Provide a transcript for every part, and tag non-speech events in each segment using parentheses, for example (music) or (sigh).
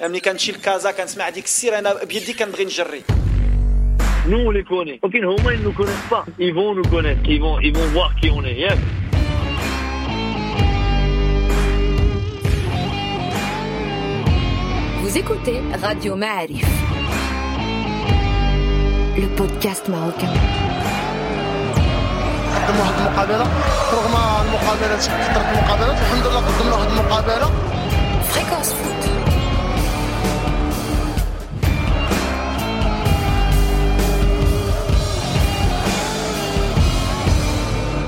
ملي كنمشي لكازا كنسمع هذيك السيره انا بيدي كنبغي نجري Nous, on les connaît. Ok, au moins, ils ne nous connaissent pas. Ils vont nous connaître. Ils vont, ils vont voir qui on est. Yeah. Vous écoutez Radio Ma'arif, le podcast marocain. قدم واحد المقابله رغم المقابله كثرت المقابلات الحمد لله قدمنا واحد المقابله Fréquence foot.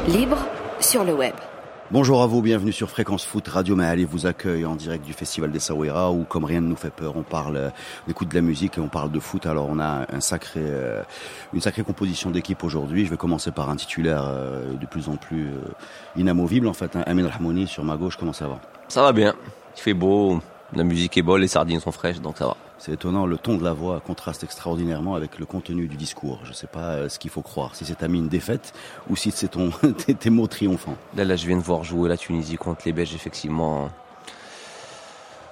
Libre sur le web. Bonjour à vous, bienvenue sur Fréquence Foot. Radio Mahalé vous accueille en direct du Festival des Sawera où, comme rien ne nous fait peur, on parle, euh, on écoute de la musique et on parle de foot. Alors, on a un sacré, euh, une sacrée composition d'équipe aujourd'hui. Je vais commencer par un titulaire euh, de plus en plus euh, inamovible, en fait. Hein. Amin Rahmouni sur ma gauche, comment ça va? Ça va bien. Il fait beau, la musique est bonne, les sardines sont fraîches, donc ça va. C'est étonnant, le ton de la voix contraste extraordinairement avec le contenu du discours. Je ne sais pas euh, ce qu'il faut croire, si c'est Amin défaite ou si c'est ton, (laughs) tes, mots triomphants. Là, là, je viens de voir jouer la Tunisie contre les Belges, effectivement.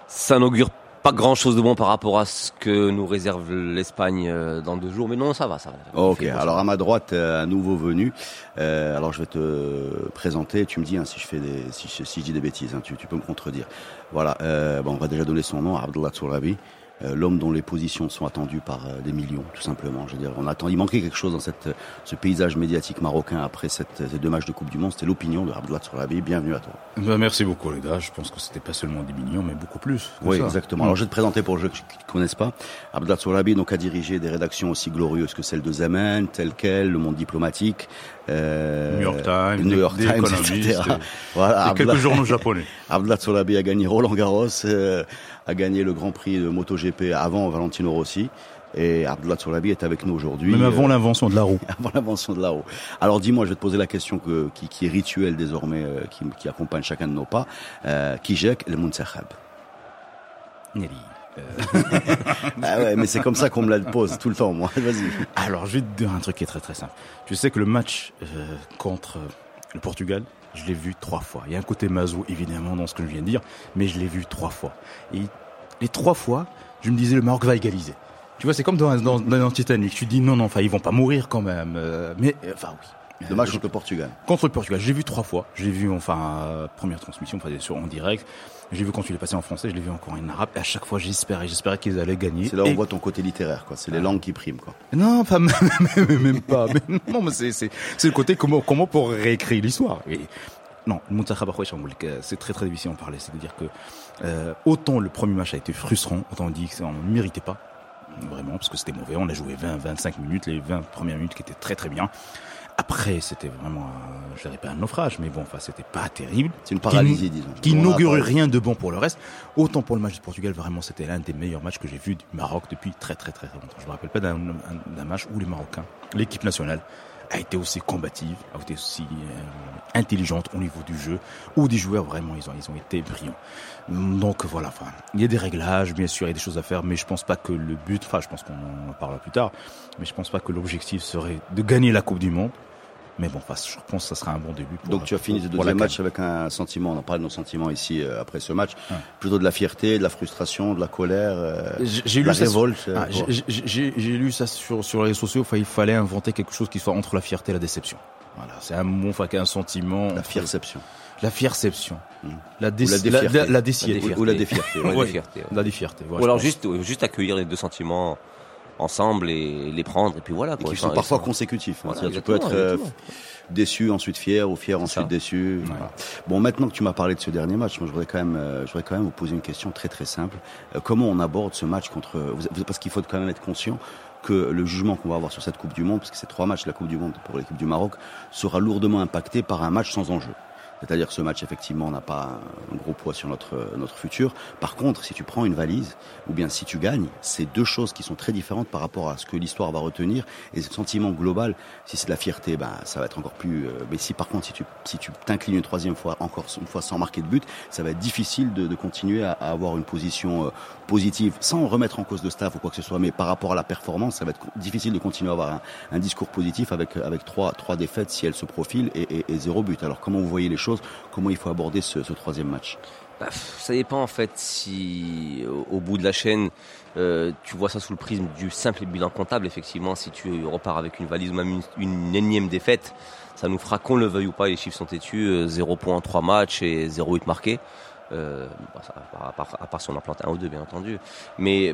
Ça n'augure pas grand chose de bon par rapport à ce que nous réserve l'Espagne euh, dans deux jours, mais non, ça va, ça va. Ok, alors à ma droite, euh, un nouveau venu. Euh, alors je vais te présenter. Tu me dis hein, si je fais des, si, je- si je dis des bêtises, hein, tu, tu peux me contredire. Voilà. Euh, bon, on va déjà donner son nom, Abdullah Tsourabi. Euh, L'homme dont les positions sont attendues par euh, des millions, tout simplement. Je veux dire, on attend. Il manquait quelque chose dans cette, ce paysage médiatique marocain après cette, ces deux matchs de Coupe du Monde. C'était l'opinion de Abdullah Tsourabi. Bienvenue à toi. Bah, merci beaucoup les gars, je pense que c'était pas seulement 10 millions mais beaucoup plus. Oui, ça. exactement. Alors, je vais te présenter pour ceux qui ne connaissent pas. Abdel Sourabi donc, a dirigé des rédactions aussi glorieuses que celle de Zaman, telle quelle, Le Monde Diplomatique, euh, New York Times, New York Times, etc. et- Voilà, Et quelques journaux japonais. (laughs) Abdel Sourabi a gagné Roland Garros, euh, a gagné le Grand Prix de MotoGP avant Valentino Rossi. Et Abdullah Sourabi est avec nous aujourd'hui. Même avant Euh, l'invention de la roue. (laughs) avant l'invention de la roue. Alors dis-moi, je vais te poser la question que, qui, qui est rituelle désormais, euh, qui, qui accompagne chacun de nos pas. Euh, Kijek le Muntakhab. Nelly. (laughs) Ah ouais, mais c'est comme ça qu'on me la pose tout le temps, moi. Vas-y. Alors je vais te dire un truc qui est très très simple. Tu sais que le match euh, contre le Portugal, je l'ai vu trois fois. Il y a un côté mazou évidemment dans ce que je viens de dire, mais je l'ai vu trois fois. Et les trois fois, je me disais le Maroc va égaliser. Tu vois, c'est comme dans, dans, dans Titanic. Tu dis non, non, enfin ils vont pas mourir quand même. euh, mais euh, enfin oui. Le match contre le Portugal. Contre le Portugal, j'ai vu trois fois. Je l'ai vu enfin euh, première transmission, enfin sur en direct. J'ai vu quand il est passé en français, je l'ai vu encore en arabe. Et à chaque fois, j'espérais, j'espérais qu'ils allaient gagner. C'est là où Et- on voit ton côté littéraire, quoi. C'est les langues qui priment, quoi. Non, pas (laughs) même, pas. Mais non, mais c'est c'est c'est le côté comment comment pour réécrire l'histoire. Et non, que- c'est très très difficile d'en parler. C'est-à-dire que euh, autant le premier match a été frustrant, autant on dit qu'on ne méritait pas vraiment parce que c'était mauvais. On a joué 20 25 minutes, les 20 premières minutes qui étaient très très bien. Après, c'était vraiment, euh, je dirais pas un naufrage, mais bon, enfin, c'était pas terrible. C'est une paralysie, disons. Qui n'augure rien de bon pour le reste. Autant pour le match du Portugal, vraiment, c'était l'un des meilleurs matchs que j'ai vu du Maroc depuis très très très très longtemps. Je me rappelle pas un- d'un match où les Marocains, l'équipe nationale, a été aussi combative, a été aussi euh, intelligente au niveau du jeu, où des joueurs vraiment, ils ont, ils ont été brillants. Donc voilà, enfin, il y a des réglages, bien sûr, il y a des choses à faire, mais je pense pas que le but, enfin, je pense qu'on en parlera plus tard, mais je pense pas que l'objectif serait de gagner la Coupe du Monde. Mais bon, enfin, je pense que ça sera un bon début. Pour, Donc tu as fini ce pour- la deuxième match avec un sentiment, on en parle de nos sentiments ici euh, après ce match, Ouais. plutôt de la fierté, de la frustration, de la colère, euh, J'ai de la lu ça. sur- révolte. euh, Ah, j'ai- lu ça sur, sur les réseaux sociaux. Enfin, il fallait inventer quelque chose qui soit entre la fierté et la déception. Voilà, c'est un mot, enfin, un sentiment. La fierception. La fierception. Mm. La, dé Ou la la, défierté. la, la défierté. La Ou, ou la défierté. Ouais, Ouais. ouais. La défierté. voilà, Ou alors pense. juste, euh, juste accueillir les deux sentiments ensemble et les prendre, et puis voilà. Et Quoi. qui sont parfois sont- consécutifs. hein. Voilà, tu peux être euh, déçu, ensuite fier, ou fier, ensuite ça. déçu. Ouais. Voilà. Bon, maintenant que tu m'as parlé de ce dernier match, moi, je voudrais quand même, euh, je voudrais quand même vous poser une question très très simple. Euh, comment on aborde ce match contre Parce qu'il faut quand même être conscient que le jugement qu'on va avoir sur cette Coupe du Monde, parce que c'est trois matchs la Coupe du Monde pour l'équipe du Maroc, sera lourdement impacté par un match sans enjeu. C'est-à-dire ce match, effectivement, n'a pas un gros poids sur notre, notre futur. Par contre, si tu prends une valise, ou bien si tu gagnes, c'est deux choses qui sont très différentes par rapport à ce que l'histoire va retenir. Et ce sentiment global, si c'est de la fierté, ben, ça va être encore plus... euh, mais si par contre, si tu si tu t'inclines une troisième fois, encore une fois sans marquer de but, ça va être difficile de, continuer à, avoir une position euh, positive, sans remettre en cause le staff ou quoi que ce soit. Mais par rapport à la performance, ça va être difficile de continuer à avoir un, discours positif avec, avec trois, trois défaites si elles se profilent et zéro but. Alors comment vous voyez les choses? Comment il faut aborder ce, troisième match Bah, ça dépend en fait si au, bout de la chaîne euh, tu vois ça sous le prisme du simple bilan comptable. Effectivement, si tu repars avec une valise ou même une, énième défaite, ça nous fera qu'on le veuille ou pas. Les chiffres sont têtus, euh, 0 points en 3 matchs et 0 hit marqué. Euh, bah, à, part, si on en plante un ou deux, bien entendu. Mais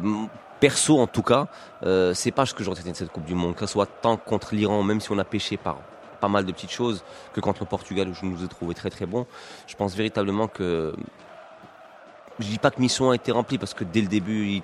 perso, en tout cas, euh, c'est pas ce que j'aurais retenu de cette Coupe du Monde, que ce soit tant contre l'Iran, même si on a pêché par pas mal de petites choses, que contre le Portugal où je nous ai trouvé très très bon. Je pense véritablement que je dis pas que mission a été remplie parce que dès le début,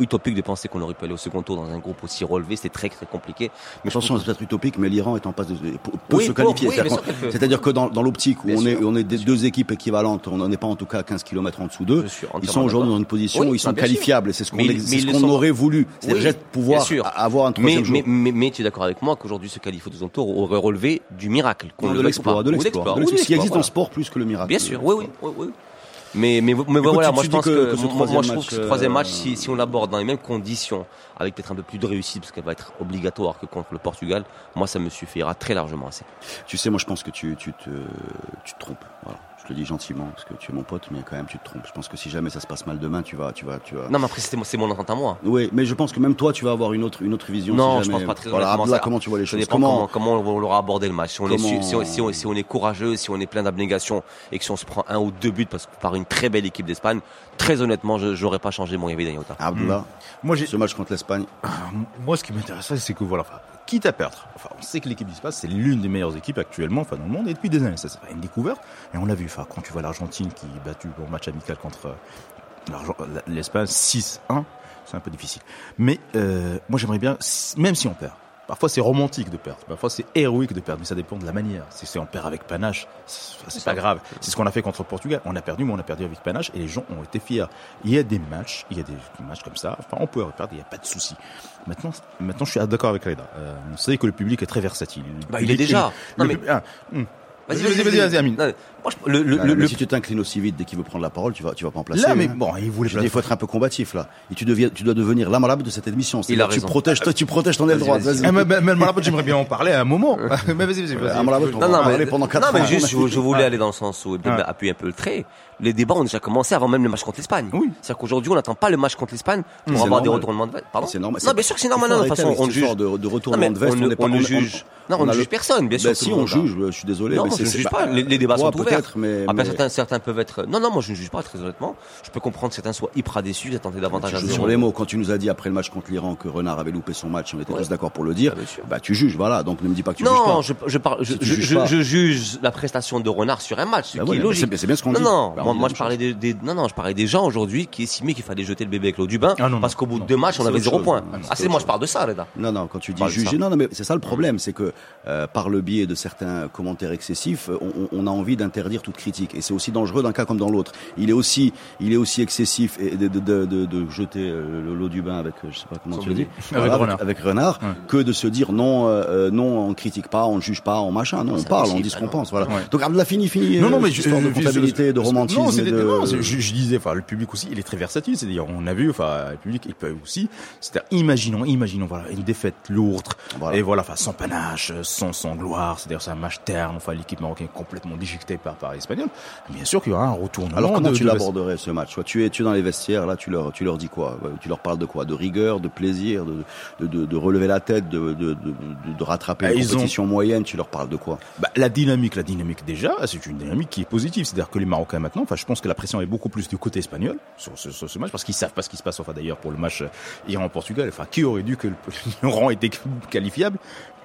utopique de penser qu'on aurait pu aller au second tour dans un groupe aussi relevé. C'était très très compliqué. Mais attention, c'est peut-être utopique, mais l'Iran est en passe de peut, Oui, se qualifier. oui, C'est-à-dire que dans, dans l'optique où Bien on est, sûr, on est des deux équipes équivalentes, on n'en est pas en tout cas à 15 km en dessous d'eux. Ils sont aujourd'hui dans une position Oui, où ils sont bah, qualifiables c'est ce qu'on Mais mais ce aurait voulu. C'est déjà de pouvoir sûr. avoir un Mais, troisième jour. mais, mais, mais tu es d'accord avec moi qu'aujourd'hui se qualifier au deuxième tour aurait relevé du miracle. qu'on de l'exploit, de l'exploit. Ce qui existe en sport plus que le miracle. Bien sûr, oui, oui. Mais, mais, mais Écoute, voilà, tu- moi tu je pense que- que, que ce moi, troisième moi, je trouve match, que ce troisième euh, match, si, si on l'aborde dans les mêmes conditions, avec peut-être un peu plus de réussite, parce qu'elle va être obligatoire que contre le Portugal, moi ça me suffira très largement assez. Tu sais, moi, je pense que tu, tu, te, tu te trompes. Voilà. Je te le dis gentiment parce que tu es mon pote, mais quand même, tu te trompes. Je pense que si jamais ça se passe mal demain, tu vas, tu vas, tu vas. Non, mais après c'est mon- c'est mon entente à moi. Oui, mais je pense que même toi, tu vas avoir une autre, une autre vision. Non, si je jamais- pense pas très Voilà, ça- comment tu vois les Ça choses dépend comment, comment on l'aura abordé le match. Si on, est, Comment- su- si, on, si on- si on est courageux, si on est plein d'abnégation et que si on se prend un ou deux buts parce que par une très belle équipe d'Espagne, très honnêtement, je n'aurais pas changé mon Yves Daniota. Abdullah, Moi, j'ai, ce match contre l'Espagne, moi, ce qui m'intéresserait, c'est que voilà, quitte à perdre, enfin, on sait que l'équipe d'Espagne, c'est l'une des meilleures équipes actuellement, enfin, dans le monde, et depuis des années. Ça, c'est pas une découverte. Et on l'a vu, enfin, quand tu vois l'Argentine qui est battue au match amical contre euh, l'Espagne 6-1, c'est un peu difficile. Mais, euh, moi, j'aimerais bien, même si on perd, Parfois c'est romantique de perdre, parfois c'est héroïque de perdre, mais ça dépend de la manière. Si c'est on perd avec panache, c'est pas grave. C'est ce qu'on a fait contre le Portugal. On a perdu, mais on a perdu avec panache et les gens ont été fiers. Il y a des matchs, il y a des matchs comme ça. Enfin, on peut perdre, il n'y a pas de souci. Maintenant, maintenant, je suis d'accord avec Reda. Euh, on sait que le public est très versatile. Le Bah, il est déjà. Non, mais- ah. Vas-y, vas-y, vas-y, vas-y, Amine. Non, moi, je- le, le, Ah, le- si tu t'inclines aussi vite dès qu'il veut prendre la parole, tu vas, tu vas pas en placer. Là, mais hein. bon, il voulait il faut être un peu combatif là. Et tu, deviens, tu dois devenir la malade de cette émission. C'est-à-dire a tu protèges, toi, tu protèges ton aile droite. vas-y. Ah, mais, mais, mais Malabot, j'aimerais bien en parler à un moment. (laughs) mais vas-y, vas-y, on Non, va non, mais, pendant 4 non, mais juste, je, voulais Ah. aller dans le sens où Ah. appuyer un peu le trait. Les débats ont déjà commencé avant même le match contre l'Espagne. Oui. C'est-à-dire qu'aujourd'hui, on n'attend pas le match contre l'Espagne pour avoir des retournements de veste. Pardon C'est normal. Non, bien sûr que c'est normal. Non, de toute façon, on juge. de, de Non, retournement mais de veste. on ne- n'est pas- on ne on- juge. Non, on ne juge personne, bien sûr. Ben tout si, on juge. Je suis désolé. Non, mais je ne juge pas. Les, les débats Toi, sont ouverts. mais. Après, mais- certains, certains peuvent être. Non, non, moi je ne juge pas très honnêtement. Je peux comprendre que certains soient hyper déçus, d'attendre davantage Tu à sur les mots. Quand tu nous as dit après le match contre l'Iran que Renard avait loupé son match, on était tous d'accord pour le dire. Ah, sûr. Bah, tu juges, voilà. Donc ne me dis pas que tu juges Non, je, juge la prestation de Renard sur un match, ce Bah qui ouais, est mais logique. c'est- bien ce qu'on non, dit. Moi, je parlais des, des- non, non, je parlais des gens aujourd'hui qui estimaient qu'il fallait jeter le bébé avec l'eau du bain Ah, non, parce qu'au bout non. de deux matchs on avait zéro point. Ah, c'est Ah, moi je parle de ça, Reda. Non, non, quand tu dis de juger, non, non, mais c'est ça le problème, c'est que euh, par le biais de certains commentaires excessifs, on, on- a envie d'interdire toute critique, et c'est aussi dangereux d'un cas comme dans l'autre. Il est aussi, il est aussi excessif et de, de, de, de, de jeter euh, le- l'eau du bain avec, euh, je sais pas comment tu le dis. Avec Renard. avec Renard, Ouais. que de se dire non, euh, euh, non, on critique pas, on juge pas, on machin, non, on parle, on dit ce qu'on pense, voilà. Ouais. Donc, la fini, fini. Non, non, euh, mais je, de je- Non, de- non, je, je disais, enfin, le public aussi, il est très versatile. C'est-à-dire, on a vu, enfin, le public, il peut aussi. C'est-à-dire, imaginons, imaginons, voilà, une défaite lourde. Voilà. Et voilà, enfin, sans panache, sans, sans gloire. C'est-à-dire, c'est un match terne. Enfin, l'équipe marocaine est complètement déchiquetée par, par l'Espagnol. Bien sûr qu'il y aura un retournement. Alors comment de- tu de- l'aborderais ce match? Tu es tu es dans les vestiaires là, tu leur tu leur dis quoi? Tu leur parles de quoi? De rigueur, de plaisir, de de, de, relever la tête, de de, de, de- de rattraper Ah, une ils ont- compétition moyenne. Tu leur parles de quoi? Bah, la dynamique, la dynamique déjà, c'est une dynamique qui est positive. C'est-à-dire que les Marocains maintenant, enfin, je pense que la pression est beaucoup plus du côté espagnol sur ce, sur ce match parce qu'ils savent pas ce qui se passe. Enfin, d'ailleurs, pour le match euh, Iran-Portugal, enfin, qui aurait dû que le- (laughs) l'Iran était qualifiable?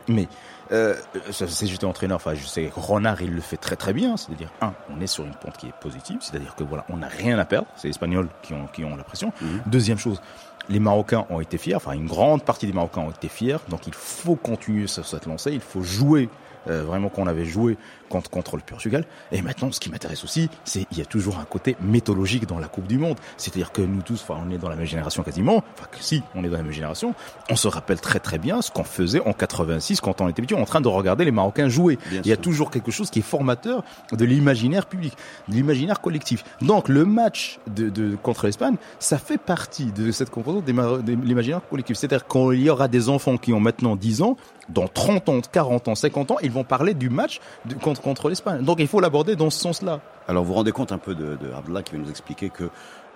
Mais euh, c'est j'étais entraîneur, enfin, je sais, Renard, il le fait très très bien. C'est-à-dire, un, on est sur une pente qui est positive. C'est-à-dire que voilà, on n'a rien à perdre. C'est les Espagnols qui ont qui ont la pression. Deuxième chose. Les Marocains ont été fiers, enfin une grande partie des Marocains ont été fiers, donc il faut continuer sur cette lancée, il faut jouer euh, vraiment qu'on avait joué contre, contre le Portugal. Et maintenant, ce qui m'intéresse aussi, c'est il y a toujours un côté méthodologique dans la Coupe du Monde. C'est-à-dire que nous tous, enfin, on est dans la même génération quasiment. Enfin, que si, on est dans la même génération. On se rappelle très très bien ce qu'on faisait en 86 quand on était petit, en train de regarder les Marocains jouer. Bien il y a sûr. toujours quelque chose qui est formateur de l'imaginaire public, de l'imaginaire collectif. Donc, le match de, de contre l'Espagne, ça fait partie de cette composante des- l'imaginaire collectif. C'est-à-dire qu'il y aura des enfants qui ont maintenant 10 ans, dans 30 ans, 40 ans, 50 ans, ils vont parler du match contre, l'Espagne. Donc il faut l'aborder dans ce sens-là. Alors vous vous rendez compte un peu de, de qui va nous expliquer que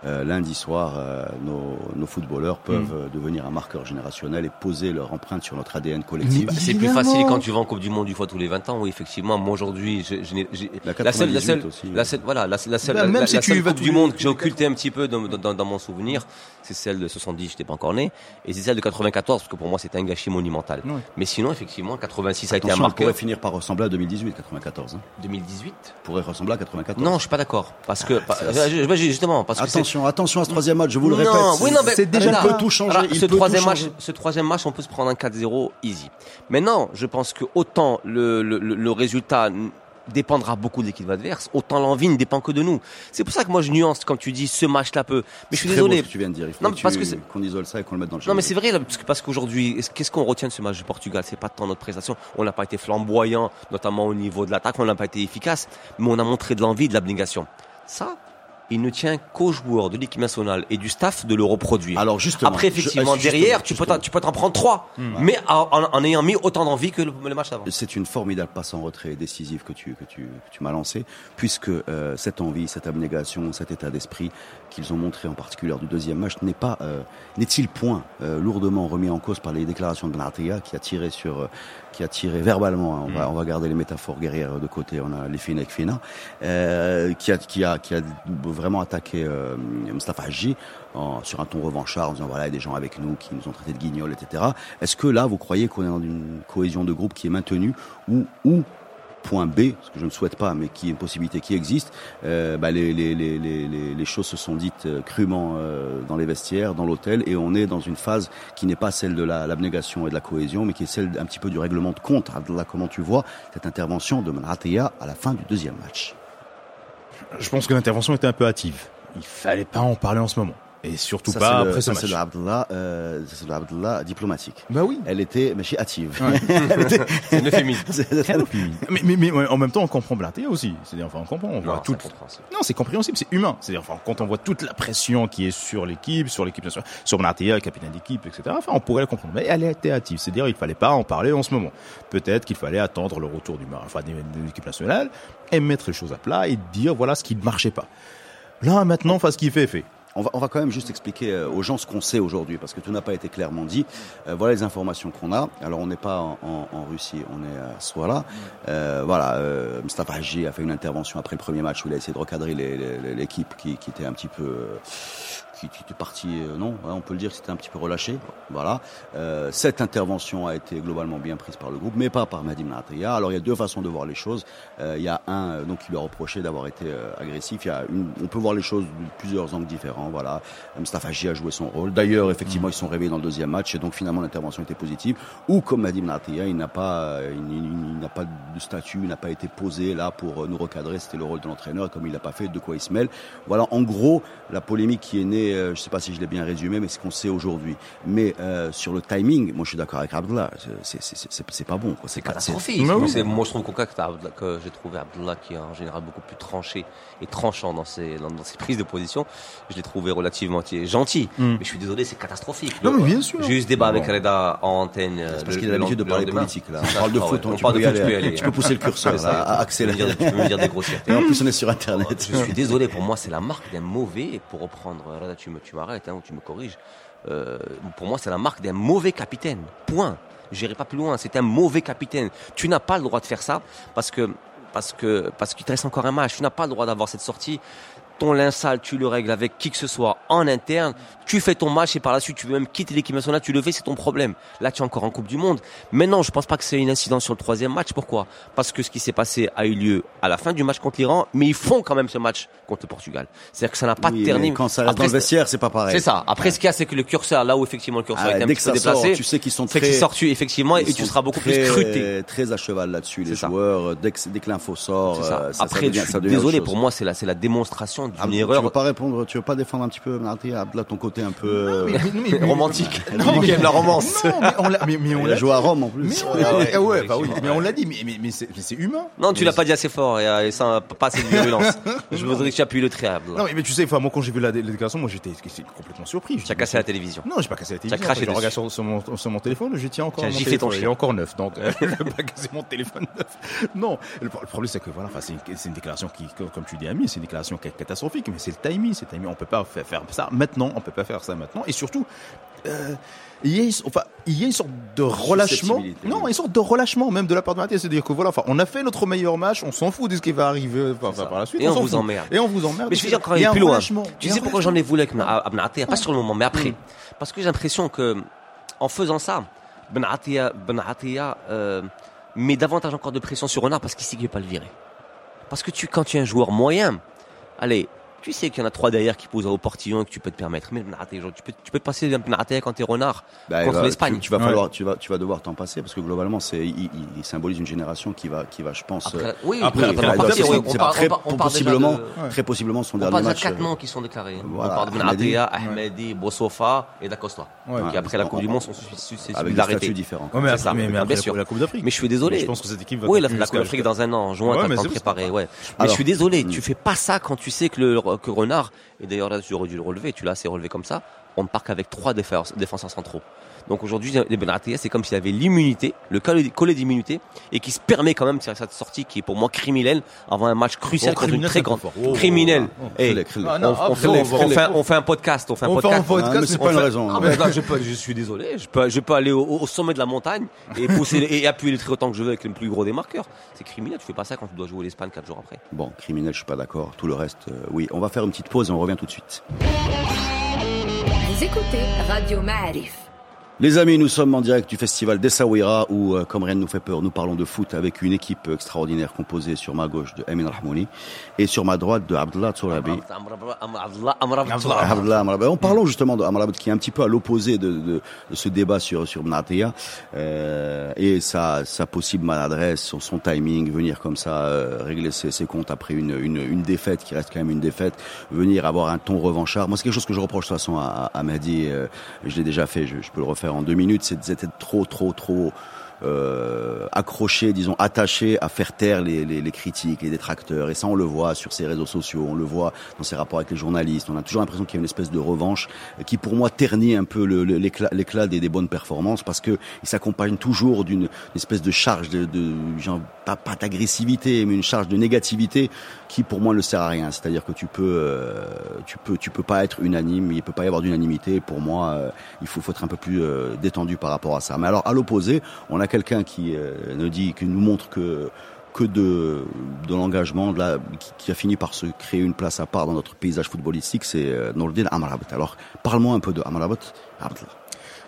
euh, lundi soir, euh, nos, nos footballeurs peuvent euh, devenir un marqueur générationnel et poser leur empreinte sur notre ADN collectif. Mais- C'est plus facile quand tu vas en Coupe du Monde une fois tous les 20 ans. Oui, effectivement. Moi aujourd'hui, je, La la seule, la 98 seule, aussi. la seule, voilà, la, la seule, Bah, la- même la- si la tu seule y vas Coupe du Monde que j'ai occulté un petit peu dans, dans, dans mon souvenir, c'est celle de 70, j'étais pas encore né, et c'est celle de 94 parce que pour moi c'était un gâchis monumental. Mais sinon, effectivement, 86 a été un Attention, marqueur. pourrait finir par ressembler à 2018, 94. Hein. 2018 Pourrait ressembler à 94. Non, je suis pas d'accord. Parce que, Ah, justement, parce que c'est- Attention, attention à ce troisième match, je vous le répète. Non, oui, non, mais c'est déjà là, il peut tout changer. il ce peut tout troisième match, changer. ce troisième match, on peut se prendre un 4-0 easy. Maintenant, je pense que autant le, le, le- le résultat dépendra beaucoup de l'équipe adverse, autant l'envie ne dépend que de nous. C'est pour ça que moi je nuance quand tu dis ce match-là peut. Mais je suis très beau désolé. ce que tu viens de dire. Il faut Non, que parce tu- que c'est- qu'on isole ça et qu'on le mette dans le Non mais jeu. c'est vrai là, parce que- parce qu'aujourd'hui, est-ce- qu'est-ce qu'on retient de ce match du Portugal? C'est pas tant notre prestation. On n'a pas été flamboyant, notamment au niveau de l'attaque. On n'a pas été efficace, mais on a montré de l'envie, de l'abnégation. Ça, il ne tient qu'aux joueurs de l'équipe nationale et du staff de le reproduire. Alors justement. Après, je- effectivement, justement, derrière, tu peux, justement. tu peux t'en prendre trois, mais en, ayant mis autant d'envie que le, le match avant. C'est une formidable passe en retrait décisive que tu, que tu, que tu m'as lancée, puisque euh, cette envie, cette abnégation, cet état d'esprit qu'ils ont montré en particulier du deuxième match n'est pas, euh, n'est-il point euh, lourdement remis en cause par les déclarations de Benatia qui a tiré sur, euh, qui a tiré verbalement, hein, on, va, on va garder les métaphores guerrières de côté, on a les fina avec fina, euh, qui a, qui a, qui a vraiment attaqué euh, Mustafa Hadji en- sur un ton revanchard en disant voilà il y a des gens avec nous qui nous ont traités de guignols, etc. Est-ce que là vous croyez qu'on est dans une cohésion de groupe qui est maintenue ou, ou point B, ce que je ne souhaite pas, mais qui est une possibilité qui existe, euh, bah, les, choses se sont dites euh, crûment euh, dans les vestiaires, dans l'hôtel, et on est dans une phase qui n'est pas celle de la- l'abnégation et de la cohésion, mais qui est celle un petit peu du règlement de compte. Abdallah, comment tu vois cette intervention de Manratea à la fin du deuxième match? Je pense que l'intervention était un peu hâtive. Il fallait pas en parler en ce moment. Et surtout Ça, pas le- après ce match. c'est le Abdallah, euh, c'est le Abdallah diplomatique. Bah oui. Elle était, mais chez hâtive. (laughs) C'est une euphémisme. mais, mais, mais ouais, en même temps, on comprend Blaté aussi. C'est-à-dire, enfin, on comprend. On voit Non, toute-. Non, c'est compréhensible, c'est humain. C'est-à-dire, enfin, quand on voit toute la pression qui est sur l'équipe, sur l'équipe nationale, sur Benatia, capitaine d'équipe, etc. Enfin, on pourrait le comprendre. Mais elle était hâtive. C'est-à-dire, il fallait pas en parler en ce moment. Peut-être qu'il fallait attendre le retour du, enfin, de, l'équipe nationale et mettre les choses à plat et dire voilà ce qui ne marchait pas. Là, maintenant, face ce qui fait, fait. On va, quand même juste expliquer euh, aux gens ce qu'on sait aujourd'hui, parce que tout n'a pas été clairement dit. Euh, voilà les informations qu'on a. Alors on n'est pas en, Russie, on est à Swala. Euh, voilà, euh, Mustafa a fait une intervention après le premier match où il a essayé de recadrer l'équipe qui, qui était un petit peu... euh, qui, qui était partie, euh, non, ouais, on peut le dire c'était un petit peu relâché. Voilà. Euh, cette intervention a été globalement bien prise par le groupe, mais pas par Mehdi Mnatia. Alors il y a deux façons de voir les choses. Euh, il y a un euh, donc qui lui a reproché d'avoir été euh, agressif. Il y a une, on peut voir les choses de plusieurs angles différents. Voilà, Mustafa Hadji a joué son rôle. D'ailleurs, effectivement, ils sont réveillés dans le deuxième match et donc finalement l'intervention était positive. Ou comme Mehdi Mnatia, il n'a pas, euh, il, il- n'a pas de statut, il n'a pas été posé là pour nous recadrer. C'était le rôle de l'entraîneur. Comme il l'a pas fait, de quoi il se mêle. Voilà, en gros, la polémique qui est née. Euh, je sais pas si je l'ai bien résumé, mais ce qu'on sait aujourd'hui. Mais euh, sur le timing, moi je suis d'accord avec Abdullah. C'est pas bon. C'est catastrophique. Moi, c'est- Moi, je trouve qu'au cas que, j'ai trouvé Abdullah qui est en général beaucoup plus tranché et tranchant dans ses, dans, dans ses prises de position, je l'ai trouvé relativement gentil. Mm. Mais je suis désolé, c'est catastrophique. Non, Le- mais bien sûr. J'ai eu ce débat avec Reda en antenne. C'est parce qu'il a l'habitude de parler le lendemain. politique là. On parle de foot, on parle de foot, tu peux pousser le curseur à Tu peux me accélérer. dire- tu peux me dire des grossièretés. Et en plus on est sur internet. Je suis désolé, pour moi, c'est la marque d'un mauvais, pour reprendre, Reda, tu me- tu m'arrêtes, hein, ou tu me corriges, euh, pour moi, c'est la marque d'un mauvais capitaine. Point. J'irai pas plus loin, c'est un mauvais capitaine. Tu n'as pas le droit de faire ça, parce que, parce que, parce qu'il te reste encore un match. Tu n'as pas le droit d'avoir cette sortie. Ton linge sale, tu le règles avec qui que ce soit en interne. Tu fais ton match et par la suite, tu veux même quitter l'équipe nationale, tu le fais, c'est ton problème. Là, tu es encore en Coupe du Monde. Maintenant, je pense pas que c'est une incidence sur le troisième match. Pourquoi? Parce que ce qui s'est passé a eu lieu à la fin du match contre l'Iran, mais ils font quand même ce match contre le Portugal. C'est-à-dire que ça n'a pas Oui, terni. mais Quand ça reste Après, dans le vestiaire, c'est pas pareil. C'est ça. Après, ce qu'il y a, c'est que le curseur, là où effectivement le curseur Ah, est un petit peu sort, déplacé, tu sais qu'ils sont très. qu'il sort tu, effectivement, et tu seras beaucoup plus très- scruté. Très à cheval là-dessus, les ça. joueurs. Dès que, dès que l'info sort, ça. euh, ça, Après, devient- ça devient désolé, pour moi, c'est la, c'est la démonstration conscient d'une Ah, Tu veux pas répondre, tu veux pas défendre un petit peu Benarti, Abdallah, ton côté un peu euh, Mais- mais- mais- mais- romantique. Non, mais- aime la romance. Non, mais on l'a, mais, mais on Il l'a a joué à Rome en plus. Mais on l'a ouais. Ah bah oui. Mais on l'a dit, mais, mais, mais c'est, mais c'est humain. Non, tu Mais l'as pas dit assez fort et, euh, et ça, pas assez de virulence. Je (laughs) voudrais que tu appuies le trait. Non, mais, mais tu sais, enfin, moi, quand j'ai vu la, la déclaration, moi, j'étais, complètement surpris. Tu as cassé la télévision. Non, j'ai pas cassé la télévision. craché je dessus. regarde sur, sur mon, sur mon téléphone, je tiens encore Tu as giflé ton chien. encore neuf, donc euh, (laughs) je pas casser mon téléphone neuf. Non, le, pro- le problème c'est que voilà, enfin, c'est une, déclaration qui, comme comme tu dis, Ami, c'est une déclaration qui est catastrophique, mais c'est le timing, c'est le timing. On peut pas faire, ça maintenant, on peut pas faire ça maintenant, et surtout. Euh, il y, a, une- enfin, il y a une sorte de relâchement. Non, une sorte de relâchement même de la part de Mathé. C'est-à-dire que voilà, enfin, on a fait notre meilleur match, on s'en fout de ce qui va arriver enfin, par la suite. Et on vous emmerde. Et on vous emmerde. Mais je veux dire encore Il y a plus loin. Tu sais pourquoi j'en ai voulu avec Abn Attia Pas sur le moment, mais après. Parce que j'ai l'impression que, en faisant ça, Ben Attia, Ben Attia, euh, met davantage encore de pression sur Renard parce qu'il sait qu'il ne peut pas le virer. Parce que tu, quand tu es un joueur moyen, 阿里。Tu sais qu'il y en a trois derrière qui posent au portillon et que tu peux te permettre. Mais genre, tu peux, tu peux passer un Ben Attia quand t'es Renard Bah, contre va- l'Espagne. Tu, tu vas Ouais. falloir, tu vas, tu vas devoir t'en passer parce que globalement, c'est, il, il- il symbolise une génération qui va, qui va, je pense. euh, Après, oui, après, oui, après, on après, on très on on possiblement, de- très possiblement son On dernier parle de match. quatre euh, noms qui sont déclarés. voilà, on parle de Ben Ahmedi. Bossofa et Dacosta. Ouais. Qui après la Coupe du Monde sont avec des statuts différents. Mais après, la Coupe d'Afrique. Mais je suis désolé. Je pense que cette équipe va Oui, la, Coupe d'Afrique dans un an, en juin, t'as le temps de préparer. Mais je suis désolé, hmm. tu fais pas ça quand tu sais que le que Renard, et d'ailleurs là, tu aurais dû le relever, tu l'as assez relevé comme ça, on part qu'avec trois défenseurs, défenseurs centraux. Donc aujourd'hui, les Benatia, c'est comme s'il avait l'immunité, le collet d'immunité, et qui se permet quand même de faire cette sortie qui est pour moi criminelle avant un match crucial Oh, contre une très grande. Oh, criminel. Crélé, crélé. Ah, on, non, on fait, bon, on, bon, fait, bon. on fait un podcast, on fait un On fait un podcast. Ah, mais c'est pas on une fait- raison. Ah, mais là, je, peux, je suis désolé, je peux, je peux aller au, au sommet de la montagne et (laughs) pousser et appuyer les traits autant que je veux avec le plus gros des marqueurs. C'est criminel, tu fais pas ça quand tu dois jouer l'Espagne 4 jours après. Bon, criminel, je suis pas d'accord. Tout le reste, euh, oui. On va faire une petite pause et on revient tout de suite. Vous écoutez Radio Ma'arif. Les amis, nous sommes en direct du festival d'Essaouira où, euh, comme rien ne nous fait peur, nous parlons de foot avec une équipe extraordinaire composée sur ma gauche de Emin Rahmouni et sur ma droite de Abdullah Tsourabi. En parlant justement de Amrabat qui est un petit peu à l'opposé de, de, de ce débat sur sur Benatia euh, et sa sa possible maladresse, son, son timing, venir comme ça euh, régler ses, ses comptes après une, une une défaite qui reste quand même une défaite, venir avoir un ton revanchard. Moi, c'est quelque chose que je reproche de toute façon à, à Mehdi. euh, je l'ai déjà fait, je, je peux le refaire en deux minutes. D'être trop trop trop euh, disons, attaché à faire taire les, les, les critiques, les détracteurs. Et ça, on le voit sur ses réseaux sociaux, on le voit dans ses rapports avec les journalistes. On a toujours l'impression qu'il y a une espèce de revanche qui, pour moi, ternit un peu l'éclat des, des bonnes performances parce que il s'accompagne toujours d'une espèce de charge de, de genre, pas, pas d'agressivité, mais une charge de négativité qui, pour moi, ne sert à rien. C'est-à-dire que tu peux, euh, tu peux, tu peux pas être unanime. Il peut pas y avoir d'unanimité. Pour moi, euh, il faut, faut être un peu plus euh, détendu par rapport à ça. Mais alors, à l'opposé, on a quelqu'un qui euh, nous dit, qui nous montre que que de, de l'engagement, qui, a fini par se créer une place à part dans notre paysage footballistique, c'est euh, Nourdine Amrabat. Alors, parle-moi un peu de Amrabat.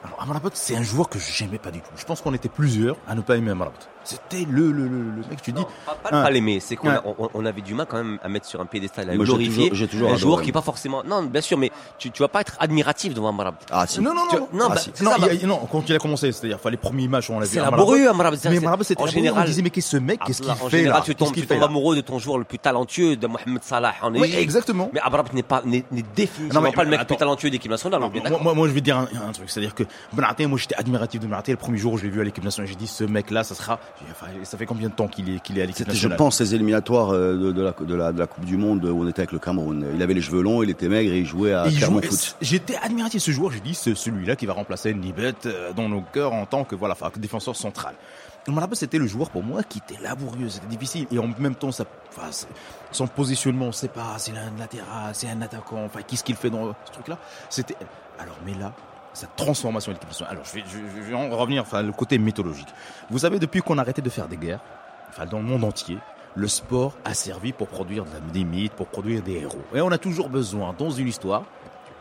Alors, Amrabat, c'est un joueur que j'aimais pas du tout. Je pense qu'on était plusieurs à ne pas aimer Amrabat. C'était le, le, le, le mec, tu dis. Pas, pas, Ah. pas l'aimer, c'est qu'on a- on, on avait du mal quand même à mettre sur un piédestal, à le glorifier. toujours- j'ai toujours un adoré. joueur qui est pas forcément. Non, bien sûr, mais tu, tu vas pas être admiratif devant Amrabat. Ah, si. Non, non, Tu- non. non, Ah, bah, si. c'est Non, ça, il y bah, a- non, quand il a commencé, c'est-à-dire, enfin, les premiers matchs, on l'a vu. c'est laborieux, Amrabat. Mais c'est- Amrabat, c'était en général. On disait, mais qu'est-ce que ce mec, qu'est-ce qu'il en fait général, là tu tombes, amoureux de ton joueur le plus talentueux, de Mohamed Salah en Oui, exactement. Mais Amrabat n'est pas, n'est, n'est définitivement pas le mec le plus talentueux d'équipe nationale. Moi, je vais dire un, un truc, c'est-à-dire que Moi j'étais admiratif de Benaté. Le premier jour où je l'ai vu à l'équipe nationale, j'ai dit ce mec-là, ça sera. Enfin, ça fait combien de temps qu'il est, qu'il est à l'équipe C'était, je nationale? pense, les éliminatoires euh, de, de la, de, la, de la Coupe du Monde où on était avec le Cameroun. Il avait les cheveux longs, il était maigre et il jouait à il Clermont jouait- Foot. J'étais admiratif de ce joueur. J'ai dit c'est celui-là qui va remplacer Nibet euh, dans nos cœurs en tant que voilà, enfin, défenseur central. Amrabat, c'était le joueur pour moi qui était laborieux, c'était difficile. Et en même temps, ça, enfin, c'est- son positionnement, on sait pas, c'est un latéral, c'est un attaquant, enfin, qu'est-ce qu'il fait dans ce truc-là? C'était. Alors, mais là, sa transformation de l'équipe. Alors, je vais, en revenir, enfin, le côté mythologique. Vous savez, depuis qu'on a arrêté de faire des guerres, enfin, dans le monde entier, le sport a servi pour produire des mythes, pour produire des héros. Et on a toujours besoin, dans une histoire,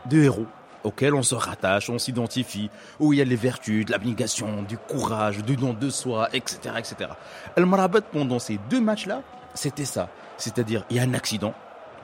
de héros auxquels on se rattache, on s'identifie, où il y a les vertus, de l'abnégation, du courage, du don de soi, etc., etc. El Marabat, pendant ces deux matchs-là, c'était ça. C'est-à-dire, il y a un accident.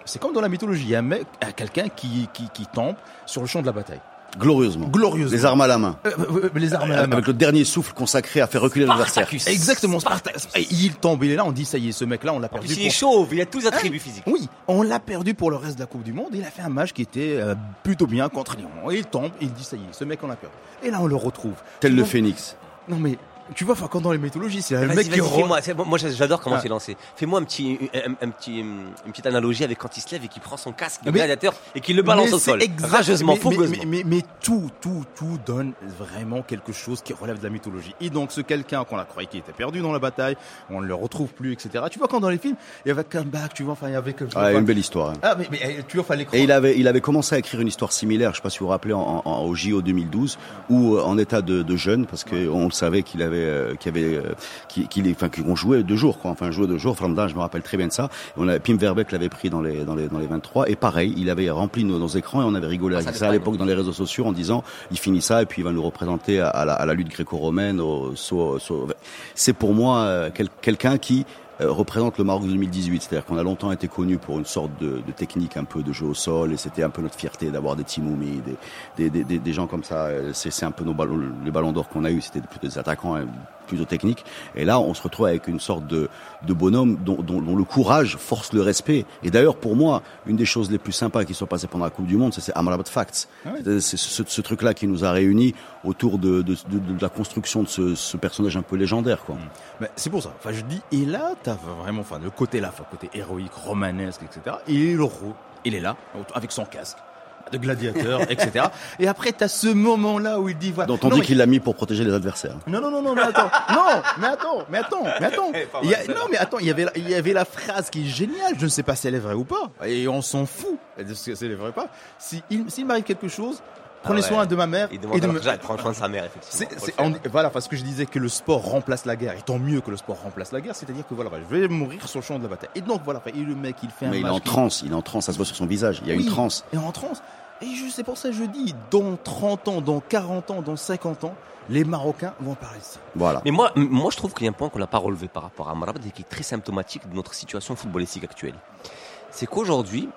C'est comme dans la mythologie, il y a un mec, a quelqu'un qui, qui tombe sur le champ de la bataille. Glorieusement. Glorieusement. Les armes à la main. Euh, euh, les armes à la main. Avec le dernier souffle consacré à faire reculer l'adversaire. Exactement, Spartacus. Et Il tombe, il est là, on dit ça y est, ce mec-là, on l'a perdu. plus, il est pour- chauve, il a tous les attributs physiques. Oui, on l'a perdu pour le reste de la Coupe du Monde. Il a fait un match qui était euh, plutôt bien contre Lyon. Et il tombe, il dit ça y est, ce mec on l'a perdu. Et là on le retrouve. Tel le phénix. Non mais tu vois, enfin, quand dans les mythologies, c'est le mec qui vas-y, re- fais-moi, c'est- moi j'adore comment Ah. c'est lancé. Fais-moi un petit, un, un petit, une petite analogie avec quand il se lève et qu'il prend son casque de Mais- gladiateur et qu'il le balance au sol. Rageusement, mais, mais, mais, mais tout, tout, tout donne vraiment quelque chose qui relève de la mythologie. Et donc, ce quelqu'un qu'on a croyé qui était perdu dans la bataille, on ne le retrouve plus, etc. Tu vois, quand dans les films, il y avait comeback, tu vois, enfin, il y avait que. Ah, une belle histoire. hein. Ah, mais, mais euh, tu vois. Et il avait, il avait commencé à écrire une histoire similaire, je sais pas si vous vous rappelez, en, en- au JO 2012, où euh, en état de, de jeûne, parce qu'on le savait qu'il avait, euh, qu'il avait, euh, qu'il est- enfin, qu'on jouait deux jours, quoi. Enfin, jouait deux jours. Je me rappelle très bien de ça. Et on a, Pim Verbeek l'avait pris dans les, dans les, dans les 23. Et pareil, il avait rempli nos, nos écrans et on avait rigolé Ah, avec ça ça à l'époque dans les réseaux sociaux en disant, il finit ça et puis il va nous représenter à, à la, à la lutte gréco-romaine, au C'est pour moi euh, quel- quelqu'un qui représente le Maroc de 2018. C'est-à-dire qu'on a longtemps été connu pour une sorte de, de technique un peu de jeu au sol et c'était un peu notre fierté d'avoir des Timoumi, des, des, des, des, gens comme ça. Euh, C'est c'est un peu nos ballons, les ballons d'or qu'on a eu, c'était plutôt des attaquants hein, plutôt techniques. Et là, on se retrouve avec une sorte de, de bonhomme dont, dont, dont le courage force le respect. Et d'ailleurs, pour moi, une des choses les plus sympas qui sont passées pendant la Coupe du Monde, c'est- Amrabat Facts. C'est c'est ce, ce truc-là qui nous a réunis autour de, de, la construction de ce, ce personnage un peu légendaire. Quoi. Mais c'est pour ça. Enfin, je dis, et là, t'as vraiment, enfin, le côté là, enfin, le côté héroïque, romanesque, etc. Et le héros, il est là, avec son casque de gladiateur, (laughs) etc. Et après, t'as ce moment-là où il dit, voilà. Dont on Non, dit qu'il l'a mis pour protéger les adversaires. Non, non, non, non, mais attends. (laughs) Non, mais attends, mais attends, mais attends. Il y a- non, mais attends, il y avait, la- il y avait la phrase qui est géniale. Je ne sais pas si elle est vraie ou pas. Et on s'en fout. Si elle est vraie ou pas? Si il, s'il m'arrive quelque chose, prenez Ah ouais. soin de ma mère Il et de à me- Jacques, prendre soin de sa mère, effectivement. c'est, c'est- on- voilà, parce que je disais que le sport remplace la guerre, et tant mieux que le sport remplace la guerre, c'est-à-dire que voilà, je vais mourir sur le champ de la bataille. Et donc voilà, et le mec, il fait un Mais il est en qui- transe, il est en transe, ça se voit sur son visage. Il y a Oui, une transe. Et en transe. Et je, c'est pour ça que je dis, dans 30 ans, dans 40 ans, dans 50 ans, les Marocains vont parler de ça. Voilà. Mais moi, moi, je trouve qu'il y a un point qu'on n'a pas relevé par rapport à Amrabat et qui est très symptomatique de notre situation footballistique actuelle. C'est qu'aujourd'hui,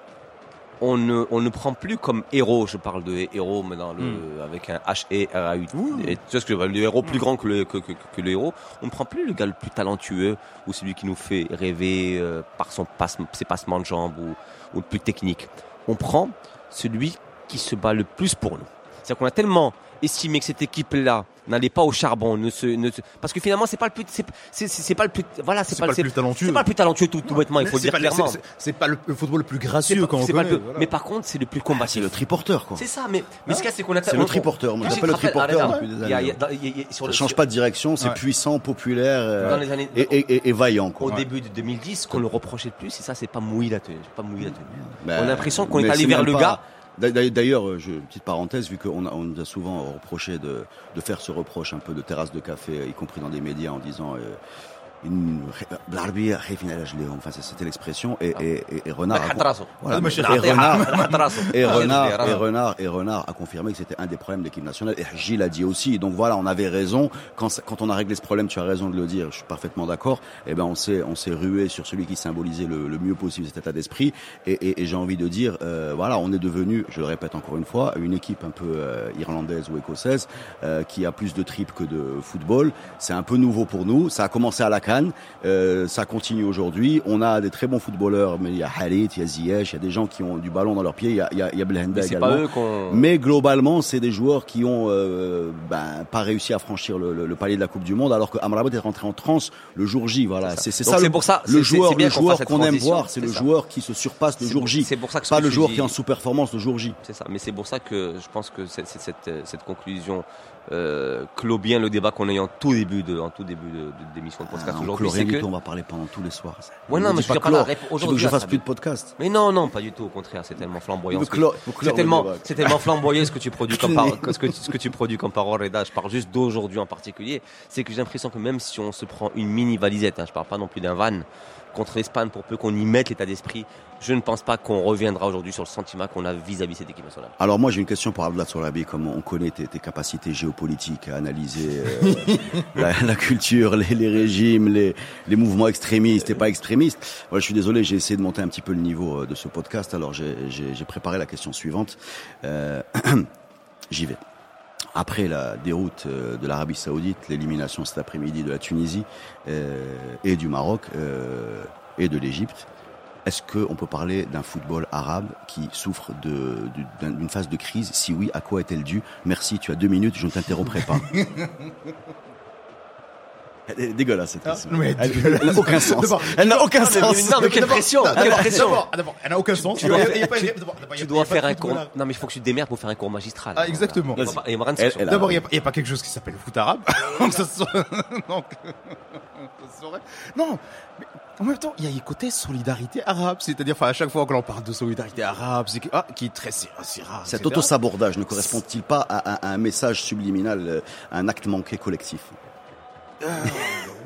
on ne, on ne prend plus comme héros, je parle de héros maintenant le, avec un H R A U. Oui. Et tu sais ce que je veux dire, le héros plus grand que le, que, que- que le héros. On ne prend plus le gars le plus talentueux ou celui qui nous fait rêver euh, par son passe, ses passements de jambes ou, ou le plus technique. On prend celui qui se bat le plus pour nous. C'est-à-dire qu'on a tellement estimé que cette équipe-là n'allait pas au charbon, ne se, ne se- parce que finalement c'est pas le plus, c'est, c'est, c'est- c'est pas le plus, voilà, c'est, pas le plus talentueux. c'est pas le plus talentueux tout, tout bêtement, il faut le dire pas clairement. c'est- pas le, football le plus gracieux quand on connaît. le- voilà. Mais par contre, c'est le plus combatif. C'est le triporteur, quoi. C'est ça, mais, mais ce qu'il y a, c'est qu'on a C'est le triporteur, moi, j'appelle le triporteur depuis des années. Ça change pas de direction, c'est puissant, populaire euh, et, vaillant. Quoi. Au début de 2010, qu'on le reprochait le plus, et ça, c'est pas mouillé la tenue. Pas mouillé la tenue. Ben, On a l'impression qu'on est allé vers le gars. D'a- d'a- D'ailleurs, euh, petite parenthèse, vu qu'on nous a souvent reproché de, de faire ce reproche un peu de terrasse de café, y compris dans des médias, en disant euh, une l'arbitre خايفين على رجليهم. Enfin, c'était l'expression. Et, et, et, et Renard, a, Hatraso. voilà, Ah, et cher Renard, Hatraso. et Ah, Renard, je et dis, Renard, et Renard a confirmé que c'était un des problèmes de l'équipe nationale. Et Gilles a dit aussi. Donc voilà, on avait raison. Quand, ça- quand on a réglé ce problème, tu as raison de le dire. Je suis parfaitement d'accord. Et ben, on s'est, on s'est rué sur celui qui symbolisait le, le mieux possible cet état d'esprit. Et, et, et j'ai envie de dire, euh, voilà, on est devenu, je le répète encore une fois, une équipe un peu euh, irlandaise ou écossaise euh, qui a plus de tripes que de football. C'est un peu nouveau pour nous. Ça a commencé à la Cannes. Euh, ça continue aujourd'hui. On a des très bons footballeurs, mais il y a Harit, il y a Ziyech, il y a des gens qui ont du ballon dans leurs pieds. Il y a, il y a, il y a Belhanda Mais également. pas eux qu'on. Mais globalement, c'est des joueurs qui ont euh, ben, pas réussi à franchir le, le- le palier de la Coupe du Monde, alors que Amrabat est rentré en transe le jour J. Voilà, C'est ça. c'est le- pour ça- le c'est- joueur, c'est bien le qu'on joueur aime voir, c'est le ça. joueur qui se surpasse le jour J. c'est pour ça que pas le joueur qui est en sous-performance le jour J. C'est ça, mais c'est pour ça que je pense que cette, cette, cette conclusion euh, clôt bien le débat qu'on a eu en tout début de, en tout début de, d'émission de podcast Ah, aujourd'hui. rien C'est du que... tout, on va parler pendant tous les soirs. Ouais, non, mais je pas pas veux que aujourd'hui, je fasse ça plus de podcast? Mais non, non, pas du tout. Au contraire, c'est tellement flamboyant. Clore- C'est le tellement, c'est tellement flamboyant ce que tu produis comme, (laughs) par- ce que, ce que tu produis comme parole, Reda. Je parle juste d'aujourd'hui en particulier. C'est que j'ai l'impression que même si on se prend une mini valisette, hein, je parle pas non plus d'un van, contre l'Espagne, pour peu qu'on y mette l'état d'esprit, je ne pense pas qu'on reviendra aujourd'hui sur le sentiment qu'on a vis-à-vis de cette équipe nationale. Alors moi j'ai une question pour Abdallah Sorabi, comme on connaît tes, capacités géopolitiques à analyser euh, (laughs) la, culture, les, régimes, les, mouvements extrémistes et pas extrémistes. Voilà, je suis désolé, j'ai essayé de monter un petit peu le niveau euh, de ce podcast, alors j'ai préparé la question suivante. Euh, (clears throat) J'y vais. Après la déroute euh, de l'Arabie Saoudite, l'élimination cet après-midi de la Tunisie euh, et du Maroc euh, et de l'Égypte, est-ce qu'on peut parler d'un football arabe qui souffre de- du- d'un- d'une phase de crise? Si oui, à quoi est-elle due? Merci, tu as deux minutes, je ne t'interromprai pas. (laughs) Elle est dégueulasse cette question. mais Elle n'a aucun sens. Elle n'a aucun sens. non, mais quelle pression, quelle D'abord, pression. d'abord, elle n'a aucun sens. Tu dois- Tu a- dois faire un cours. Non, mais il faut que tu te démerdes pour faire un cours magistral. Ah, exactement. D'abord, il n'y a, pas- il y a pas quelque chose qui s'appelle le foot arabe. (laughs) (laughs) Donc. (laughs) Non, mais en même temps, il y a un côté solidarité arabe. C'est-à-dire, enfin, à chaque fois que l'on parle de solidarité arabe, c'est que- ah, qui est très c'est c'est rare. Cet auto-sabordage ne correspond-il pas à, à- à un message subliminal, euh, à un acte manqué collectif? Euh,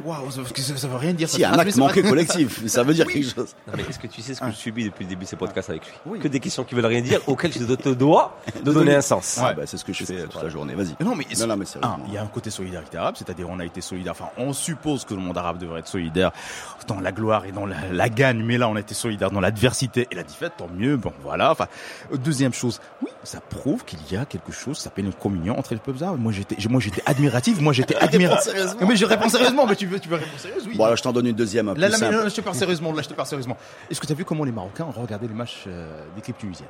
Waouh, ça, ça, ça veut rien dire. Si, ça. un Ah, acte manqué collectif, (laughs) ça veut dire Oui. quelque chose. Non, mais est-ce que tu sais ce que je subis depuis le début de ces podcasts avec lui Oui. Que des questions qui veulent rien dire, auxquelles je te dois de donner un sens. Ah, bah, c'est ce que je fais toute la journée. Vas-y. Non mais, Non, non, mais un, sérieusement. il y a un côté solidarité arabe, c'est-à-dire on a été solidaire. Enfin, on suppose que le monde arabe devrait être solidaire dans la gloire et dans la, la gagne, mais là on a été solidaire dans l'adversité et la défaite, tant mieux. Bon, voilà. Enfin, deuxième chose, oui, ça prouve qu'il y a quelque chose, ça s'appelle une communion entre les peuples arabes. Moi j'étais, moi j'étais admiratif, moi j'étais (laughs) admiratif. Je réponds sérieusement, mais tu veux, tu veux répondre sérieuse, oui. Bon, alors je t'en donne une deuxième, un Là, plus là, mais non, je te parle sérieusement. Là, je te parle sérieusement. Est-ce que tu as vu comment les Marocains ont regardé les matchs euh, d'équipe tunisienne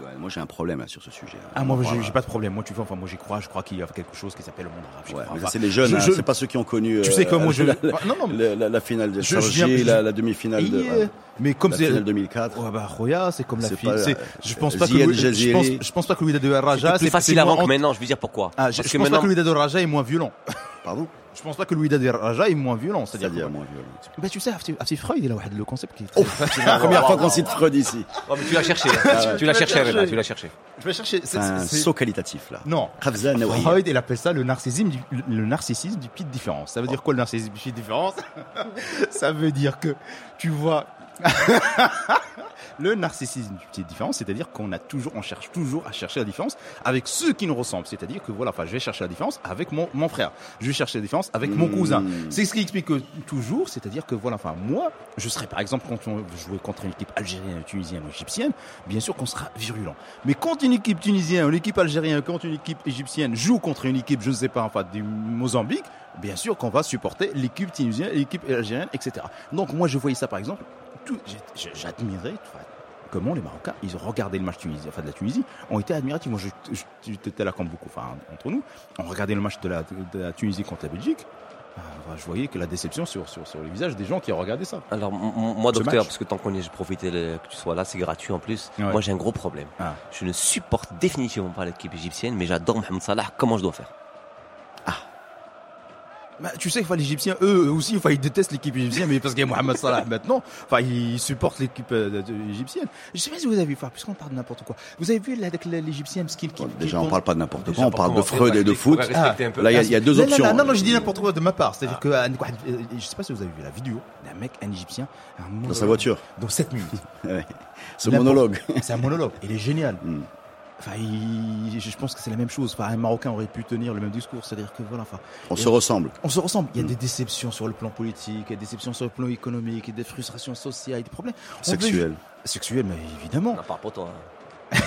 Ouais, moi, j'ai un problème hein, sur ce sujet. Ah, moi, Voilà. j'ai pas de problème. Moi, tu vois, enfin, moi, j'y crois. Je crois qu'il y a quelque chose qui s'appelle le monde arabe. Ouais, Enfin, c'est les jeunes, je- hein, je- c'est pas ceux qui ont connu. Tu sais euh, comment je- la, non, non, mais- la- la- finale de Je- je Sargi, viens- la, demi-finale de. Ouais. mais comme la c'est finale 2004. Ouais, bah, Roya, c'est comme la pas, c'est- euh, Je pense pas que je pense, je pense pas que Louis de Raja, C'est plus facile avant que maintenant, je veux dire pourquoi? Ah, je, pense pas que Louis de Raja est moins violent. (laughs) Pardon Je pense pas que Louis de Raja est moins violent. C'est-à-dire, moins violent. bah, tu sais, Afti Freud, il a le concept qui est très- C'est (laughs) la première fois qu'on cite Freud ici. Oh, mais tu l'as cherché, là. tu l'as cherché, tu l'as cherché. Je vais chercher. C'est un saut qualitatif, là. Non. Freud, il appelle ça le narcissisme du, le narcissisme du pied de différence. Ça veut dire quoi le narcissisme du pied de différence? (laughs) Ça veut dire que tu vois (laughs) le narcissisme du pied de différence, c'est-à-dire qu'on a toujours, on cherche toujours à chercher la différence avec ceux qui nous ressemblent. C'est-à-dire que voilà, enfin, je vais chercher la différence avec mon, mon frère. Je vais chercher la différence avec mon Mmh. cousin. C'est ce qui explique que toujours, c'est-à-dire que voilà, enfin, moi, je serais par exemple quand on jouait contre une équipe algérienne, tunisienne ou égyptienne, bien sûr qu'on sera virulent. Mais quand une équipe tunisienne ou une équipe algérienne, quand une équipe égyptienne joue contre une équipe, je ne sais pas, enfin, du Mozambique, bien sûr qu'on va supporter l'équipe tunisienne, l'équipe algérienne, etc. Donc moi, je voyais ça par exemple, tout- j'ai- j'ai- j'admirais enfin, comment les Marocains, ils ont regardé le match enfin de la Tunisie, ont été admiratifs. Moi, j'étais là comme beaucoup, enfin entre nous, on regardait le match de la, de la Tunisie contre la Belgique. Ah, enfin, je voyais que la déception sur, sur, sur les visages des gens qui regardaient ça. Alors, moi, docteur, match. parce que tant qu'on est, je profitais le- que tu sois là, c'est gratuit en plus. Ouais. Moi, j'ai un gros problème. Ah. Je ne supporte définitivement pas l'équipe égyptienne, mais j'adore Mohamed Salah. Comment je dois faire? Bah, tu sais, enfin, les Égyptiens, eux, aussi, enfin, ils détestent l'équipe égyptienne, mais parce qu'il y a Mohamed Salah maintenant, enfin, ils supportent l'équipe euh, égyptienne. Je sais pas si vous avez vu, enfin, puisqu'on parle de n'importe quoi. Vous avez vu l'Égyptienne Skin qui, Bon, qui- Déjà, on qui- parle pas de n'importe quoi, on parle de Freud et de foot. Là, il y a- deux options. Non, non, je dis n'importe quoi de ma part. C'est-à-dire que, euh, je sais pas si vous avez vu la vidéo d'un mec, un Égyptien, Dans sa voiture. Dans 7 minutes. (laughs) Ce monologue. C'est un monologue. Il est génial. Mm. Enfin, il- je pense que c'est la même chose. Enfin, un Marocain aurait pu tenir le même discours. C'est-à-dire que voilà, enfin, On se ressemble. on se ressemble. Mm. Il y a des déceptions sur le plan politique, il y a des déceptions sur le plan économique, il y a des frustrations sociales, des problèmes. On peut- Sexuel. Sexuel, mais évidemment. On part pour toi. (laughs)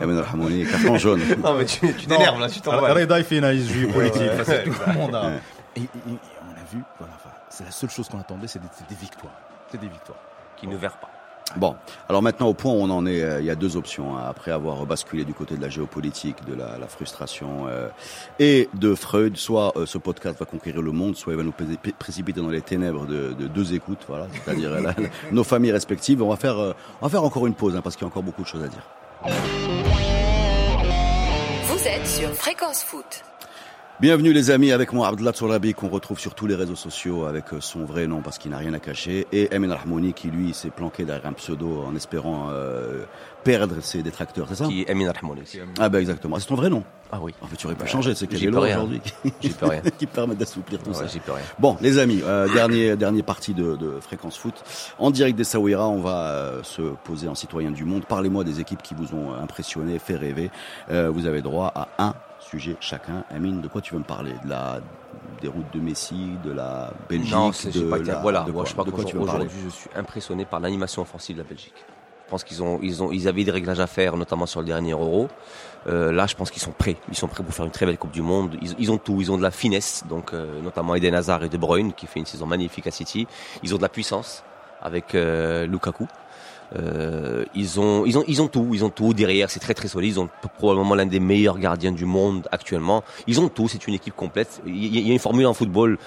Amen carton jaune. (laughs) Non, mais tu, t'énerves là, tu t'en vas. Reda, il fait une analyse politique. Ouais. Enfin, c'est (laughs) tout le monde. Et, et- et on a vu, voilà, enfin, c'est la seule chose qu'on attendait, c'est des, victoires. C'est des victoires. Qui ne verra pas. Bon, alors maintenant au point où on en est, euh, il y a deux options. hein. Après avoir basculé du côté de la géopolitique, de la, frustration euh, et de Freud, soit euh, ce podcast va conquérir le monde, soit il va nous pré- pré- précipiter dans les ténèbres de, de deux écoutes, voilà, c'est-à-dire (laughs) nos familles respectives. On va faire, on va faire encore une pause hein, parce qu'il y a encore beaucoup de choses à dire. Vous êtes sur Fréquence Foot. Bienvenue les amis avec moi Abdullah Tsourabi qu'on retrouve sur tous les réseaux sociaux avec euh, son vrai nom parce qu'il n'a rien à cacher et Emin Rahmouni qui lui s'est planqué derrière un pseudo en espérant euh, perdre ses détracteurs, c'est ça? Qui est Emin Rahmouni. Ah ben exactement, c'est ton vrai nom? Ah oui. En fait, tu aurais pu Ouais. changer, c'est quel J'y est aujourd'hui J'y peux rien. (laughs) qui permet d'assouplir tout Ouais, ça. j'y peux rien. Bon, les amis, euh, dernier dernier partie de, de fréquence foot en direct des Saouira. On va euh, se poser en citoyen du monde. Parlez-moi des équipes qui vous ont impressionné, fait rêver. Euh, vous avez droit à un sujet chacun. Amine, de quoi tu veux me parler? De la des routes de Messi, de la Belgique, Non, c'est pas la- Voilà, de moi, quoi, je sais pas de quoi tu veux qu'aujourd'hui, me parler? aujourd'hui, je suis impressionné par l'animation offensive de la Belgique. pense qu'ils ont, ils ont, ils avaient des réglages à faire, notamment sur le dernier Euro. Euh, là, je pense qu'ils sont prêts. Ils sont prêts pour faire une très belle Coupe du Monde. Ils, ils ont tout. Ils ont de la finesse, donc euh, notamment Eden Hazard et De Bruyne qui fait une saison magnifique à City. Ils ont de la puissance avec euh, Lukaku. Euh, ils ont, ils ont, ils ont tout. Ils ont tout derrière. C'est très très solide. Ils ont probablement l'un des meilleurs gardiens du monde actuellement. Ils ont tout. C'est une équipe complète. Il y a une formule en football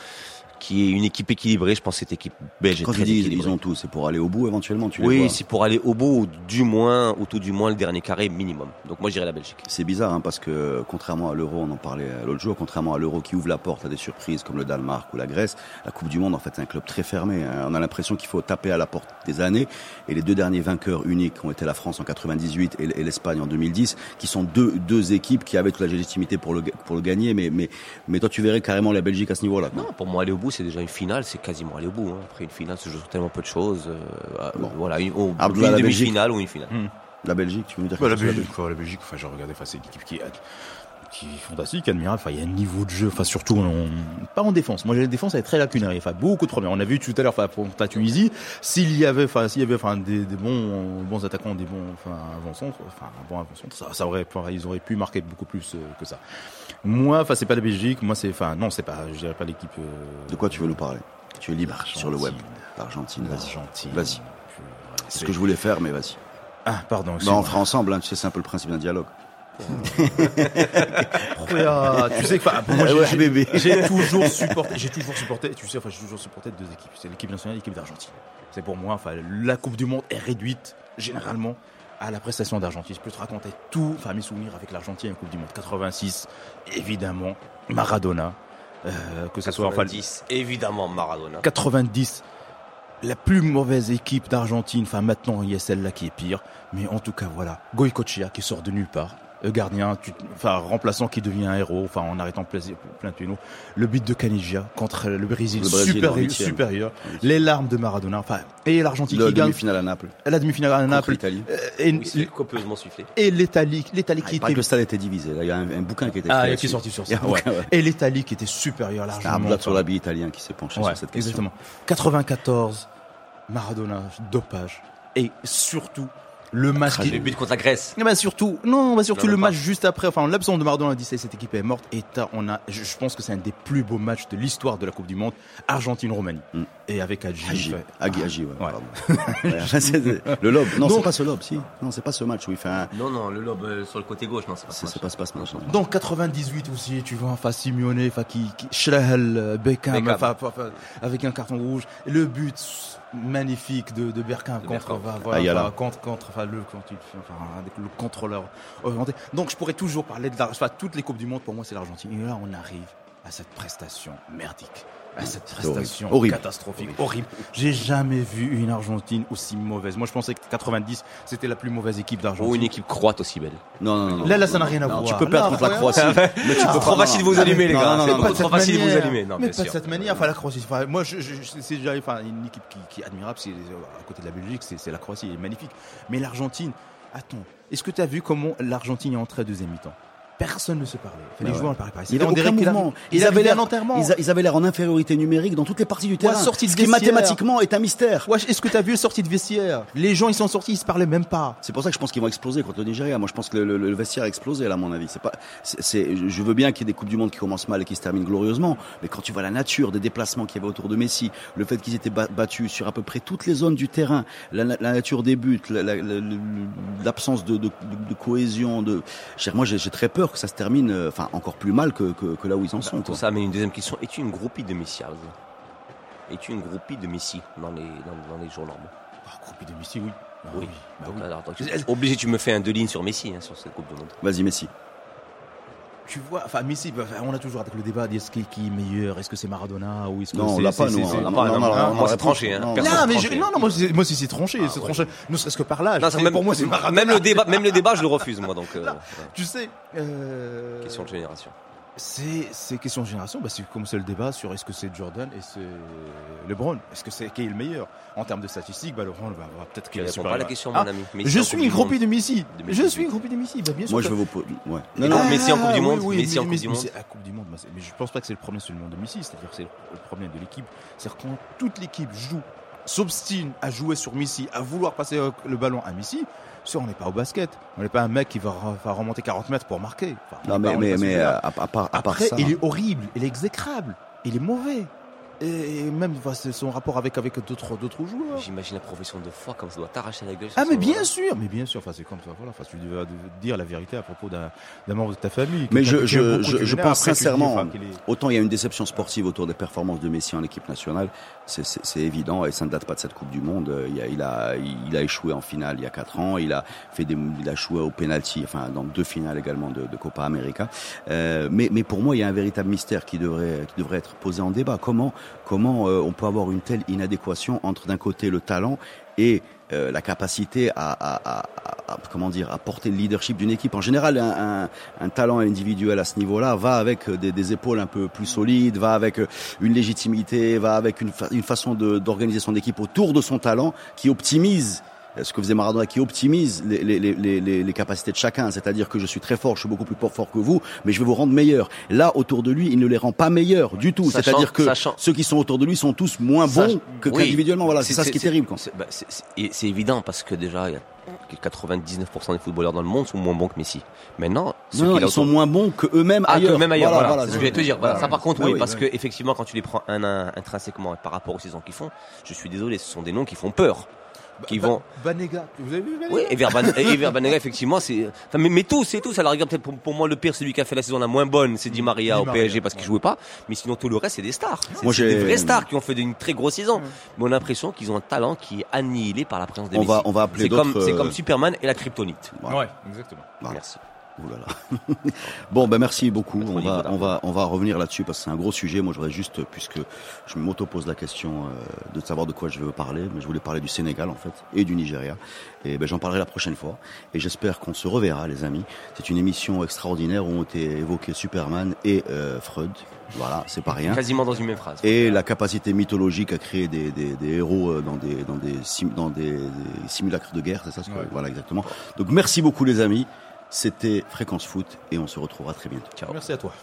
qui est une équipe équilibrée. Je pense que cette équipe belge est très tu dis équilibrée. ils ont tout, c'est pour aller au bout éventuellement. Tu Oui, c'est pour aller au bout, ou du moins, ou tout du moins le dernier carré minimum. Donc moi, j'irai la Belgique. C'est bizarre hein, parce que contrairement à l'euro, on en parlait euh, l'autre jour, contrairement à l'euro qui ouvre la porte à des surprises comme le Danemark ou la Grèce, la Coupe du Monde en fait c'est un club très fermé. hein. On a l'impression qu'il faut taper à la porte des années et les deux derniers vainqueurs uniques ont été la France en 98 et l'Espagne en 2010, qui sont deux deux équipes qui avaient toute la légitimité pour le pour le gagner. Mais mais mais toi tu verrais carrément la Belgique à ce niveau-là. Non, pour moi, aller au bout, c'est déjà une finale. C'est quasiment aller au bout. hein. Après une finale, se joue sur tellement peu de choses. euh, Bon. Voilà, une, la Belgique. demi-finale ou une finale. La Belgique, tu veux me dire Bah, la quelque chose sur Belgique, quoi, la Belgique, enfin, j'ai regardé, enfin, c'est une équipe qui est, qui est fantastique, admirable. Enfin, il y a un niveau de jeu, enfin, surtout, pas en défense. Moi, la défense, elle est très lacunaire. Enfin, beaucoup de problèmes. On a vu tout à l'heure, enfin, pour la Tunisie, s'il y avait, enfin, s'il y avait, enfin, des, des bons, bons attaquants, des bons, enfin, avant-centres, enfin, un bon avant-centre, ça, ça aurait, enfin, ils auraient pu marquer beaucoup plus euh, que ça. Moi, enfin, c'est pas la Belgique. Moi, c'est, enfin, non, c'est pas, je dirais pas l'équipe. euh, De quoi tu veux nous parler? Tu es libre sur le web. l'Argentine. L'Argentine, vas-y. C'est ce que je voulais faire, mais vas-y. Ah, pardon. Bah, on fera ensemble, hein, tu sais, c'est un peu le principe d'un dialogue. (laughs) Ah, tu sais que enfin, moi, Ouais, j'ai (laughs) toujours supporté, j'ai toujours supporté, tu sais, enfin, j'ai toujours supporté deux équipes. C'est l'équipe nationale et l'équipe d'Argentine. C'est pour moi, enfin, la Coupe du Monde est réduite, généralement, à la prestation d'Argentine. Je peux te raconter tout, enfin, mes souvenirs avec l'Argentine Coupe du Monde. 86, évidemment, Maradona, euh, que ce soit, enfin, 90, évidemment, Maradona. 90, la plus mauvaise équipe d'Argentine. Enfin, maintenant, il y a celle-là qui est pire. Mais en tout cas, voilà. Goicochea qui sort de nulle part. Le gardien, tu- enfin, remplaçant qui devient un héros, enfin, en arrêtant plein, plein de pénaux. Le but de Caniggia contre le Brésil, Le Brésil supérieur. Les larmes de Maradona, enfin, et l'Argentine qui gagne demi-finale à Naples. la demi-finale à Naples. l'Italie. Euh, Et, Oui, c'est copieusement sifflé. et l'Italie, l'Italie Ah, qui était, que le stade était divisé. Là, il y a un, un bouquin qui était ah, qui est sorti sur Il y a ça. un ouais. bouquin, ouais. Et l'Italie qui était supérieure largement. blague sur l'habit italien qui s'est penché Ouais, sur cette question. exactement. 94, Maradona, dopage. Et surtout, le match qui... Le but contre la Grèce. Mais surtout, non, bah surtout Non, le match pas. juste après, enfin l'absence de Maradona, on dit ça, cette équipe est morte. Et t'as- on a, je, je pense que c'est un des plus beaux matchs de l'histoire de la Coupe du Monde, Argentine-Roumanie. Mm. Et avec fait- Agi, Agi, ouais. Ouais. pardon. (laughs) Ouais, le lob. Non, c'est pas ce lob, si. Non, c'est pas ce match où il fait un. Non, non, le lobe euh, sur le côté gauche, non, c'est pas ça. c'est pas, pas ce match. non. Donc 98 aussi, tu vois, enfin Simeone, enfin qui, qui Schlehel, euh, Beckham, Beckham. enfin, enfin, enfin, avec un carton rouge, et le but magnifique de, de De contre, enfin, voilà, enfin, contre, contre, enfin le, quand il- enfin, avec le contrôleur orienté. Donc je pourrais toujours parler de la, toutes les coupes du monde pour moi c'est l'Argentine. Et là on arrive à cette prestation merdique. À cette prestation Horrible. catastrophique, horrible. J'ai jamais vu une Argentine aussi mauvaise. Moi, je pensais que 90, c'était la plus mauvaise équipe d'Argentine. Ou une équipe croate aussi belle. Non, non, non. Là, là, ça n'a rien à voir. Tu peux perdre contre la. Croatie. mais tu peux Trop facile de vous allumer, les gars. non, C'est non, beaucoup non. trop facile de vous allumer. Non, mais pas de cette manière. Enfin, la Croatie. moi, c'est déjà, une équipe qui, est admirable. C'est à côté de la Belgique, c'est c'est la Croatie, elle est magnifique. Mais l'Argentine, attends, est-ce que tu as vu comment l'Argentine est entrée à deuxième mi-temps? Personne ne se parlait. Enfin, les Ouais, joueurs ouais. ne parlaient pas. Il avait aucun qu'il a- mouvement. Il Ils avaient l'air. Ils, ils avaient l'air en infériorité numérique dans toutes les parties du terrain. sortie de ce qui vestiaire. mathématiquement est un mystère. Ouais, est-ce que tu as vu les sorties de vestiaire? Les gens, ils sont sortis, ils se parlaient même pas. C'est pour ça que je pense qu'ils vont exploser contre le Nigeria. Moi, je pense que le, le- le vestiaire a explosé, là, à mon avis. C'est pas, c'est, je veux bien qu'il y ait des coupes du monde qui commencent mal et qui se terminent glorieusement, mais quand tu vois la nature des déplacements qu'il y avait autour de Messi, le fait qu'ils étaient ba- battus sur à peu près toutes les zones du terrain, la, nature des buts, la- la- l'absence de, de, de- de cohésion, de, moi, j'ai très peur que ça se termine, euh, enfin, encore plus mal que, que, que là où ils en sont. Quoi. ça, mais une deuxième question. Es-tu une groupie de Messi, Arnaud Es-tu une groupie de Messi dans les, dans, dans les jours normaux? Ah, groupie de Messi, oui. Ah Oui. bah Donc, oui. alors, attends, tu- obligé, tu me fais un deux lignes sur Messi, hein, sur cette Coupe du Monde. Vas-y, Messi. Tu vois, enfin Messi, on a toujours avec le débat est-ce qui, qui est meilleur, est-ce que c'est Maradona ou est-ce que Non, on c'est l'a c'est- pas, c'est- nous. c'est- moi, c'est tranché, hein. Non, Non, mais tranché. je, non, non, moi, c'est- moi aussi c'est tranché, Ah, c'est ouais. tranché. Ne serait-ce que par l'âge. C'est pour moi c'est (laughs) Maradona. même le débat, même le débat, je le refuse, moi. Donc, euh. Tu sais, euh, question de génération. C'est c'est question de génération. Bah, c'est comme c'est le débat sur est-ce que c'est Jordan et c'est LeBron. Est-ce que c'est qui est le meilleur en termes de statistiques Bah LeBron va va peut-être qu'il est pas la question, Ah, mon ami. Messi Je suis groupie de Messi. Je suis groupie de Messi. Bah, bien sûr. Moi, je veux vous poser. Ouais. Non, non, Messi en Coupe du oui, Monde, oui, Messi en mais- Coupe du Monde? c'est Coupe du Monde, c'est- mais je pense pas que c'est le le monde de Messi, c'est-à-dire que c'est le premier de l'équipe. C'est-à-dire quand toute l'équipe joue s'obstine à jouer sur Messi, à vouloir passer le ballon à Messi, on n'est pas au basket. On n'est pas un mec qui va, re- va remonter 40 mètres pour marquer. Enfin, Non, mais, pas- mais, mais celui-là. à, à part, à part Après, ça. il est horrible, il est exécrable, il est mauvais. Et même son rapport avec, avec d'autres, d'autres joueurs. J'imagine la profession de foi comme ça doit t'arracher la gueule. Ah mais bien sûr, mais bien sûr, enfin c'est comme ça, voilà, enfin tu dois dire la vérité à propos d'un, d'un membre de ta famille. Mais je, je, je, pense après, dis, sincèrement, enfin, est- autant il y a une déception sportive autour des performances de Messi en équipe nationale, c'est- c'est c'est évident et ça ne date pas de cette Coupe du Monde. Euh, Il a, il a, il a échoué en finale il y a quatre ans, il a fait des, il a échoué au penalty, enfin dans deux finales également de, de Copa América. Euh, mais, mais pour moi, il y a un véritable mystère qui devrait, qui devrait être posé en débat. Comment, comment euh, on peut avoir une telle inadéquation entre d'un côté le talent et euh, la capacité à, à, à, comment dire à porter le leadership d'une équipe. En général, un, talent individuel à ce niveau-là va avec euh, des, épaules un peu plus solides, va avec une légitimité, va avec une, une façon d'organiser son équipe autour de son talent qui optimise ce que faisait Maradona, qui optimise les, les, les, les, les capacités de chacun. C'est-à-dire que je suis très fort, je suis beaucoup plus fort que vous, mais je vais vous rendre meilleur. Là, autour de lui, il ne les rend pas meilleurs du tout. C'est-à-dire que sachant- ceux qui sont autour de lui sont tous moins bons Sach- que oui. qu'individuellement. Voilà, c'est ça ce qui est terrible. C'est bah, c'est- évident parce que déjà, il y a 99% des footballeurs dans le monde sont moins bons que Messi. Maintenant, ceux Non, ils sont moins bons que eux-mêmes Ah, ailleurs. que même ailleurs, voilà, je vais te dire. Voilà, ça par contre, Ah oui, oui, parce oui. que effectivement, quand tu les prends un à un intrinsèquement par rapport aux saisons qu'ils font, je suis désolé, ce sont des noms qui font peur. Qui Ba- vont. Banega, vous avez vu Banega Oui, et Verban, et Verbanega, effectivement, c'est. Enfin, mais, mais tous, c'est tous. À la rigueur, peut-être pour, pour moi, le pire, celui qui a fait la saison la moins bonne, c'est Di Maria Di au Maria, PSG parce qu'il ouais. jouait pas. Mais sinon, tout le reste, c'est des stars. C'est des vraies stars qui ont fait une très grosse saison. Mais on a l'impression qu'ils ont un talent qui est annihilé par la présence des On va- on va appeler C'est comme, d'autres, c'est euh, comme Superman et la kryptonite. Voilà. Ouais, exactement. Voilà. Merci. Ouh là là. bon, ben merci beaucoup. On va, on va, on va revenir là-dessus parce que c'est un gros sujet. Moi, je voudrais juste, puisque je m'auto-pose la question euh, de savoir de quoi je veux parler, mais je voulais parler du Sénégal en fait et du Nigeria. Et ben j'en parlerai la prochaine fois. Et j'espère qu'on se reverra, les amis. C'est une émission extraordinaire où ont été évoqués Superman et euh, Freud. Voilà, c'est pas rien. Quasiment dans une même phrase. Et la capacité mythologique à créer des, des, des héros euh, dans des, dans des, sim- dans des, des simulacres de guerre, c'est ça ce que, Voilà, exactement. Donc merci beaucoup les amis. C'était Fréquence Foot et on se retrouvera très bientôt. Ciao. Merci à toi.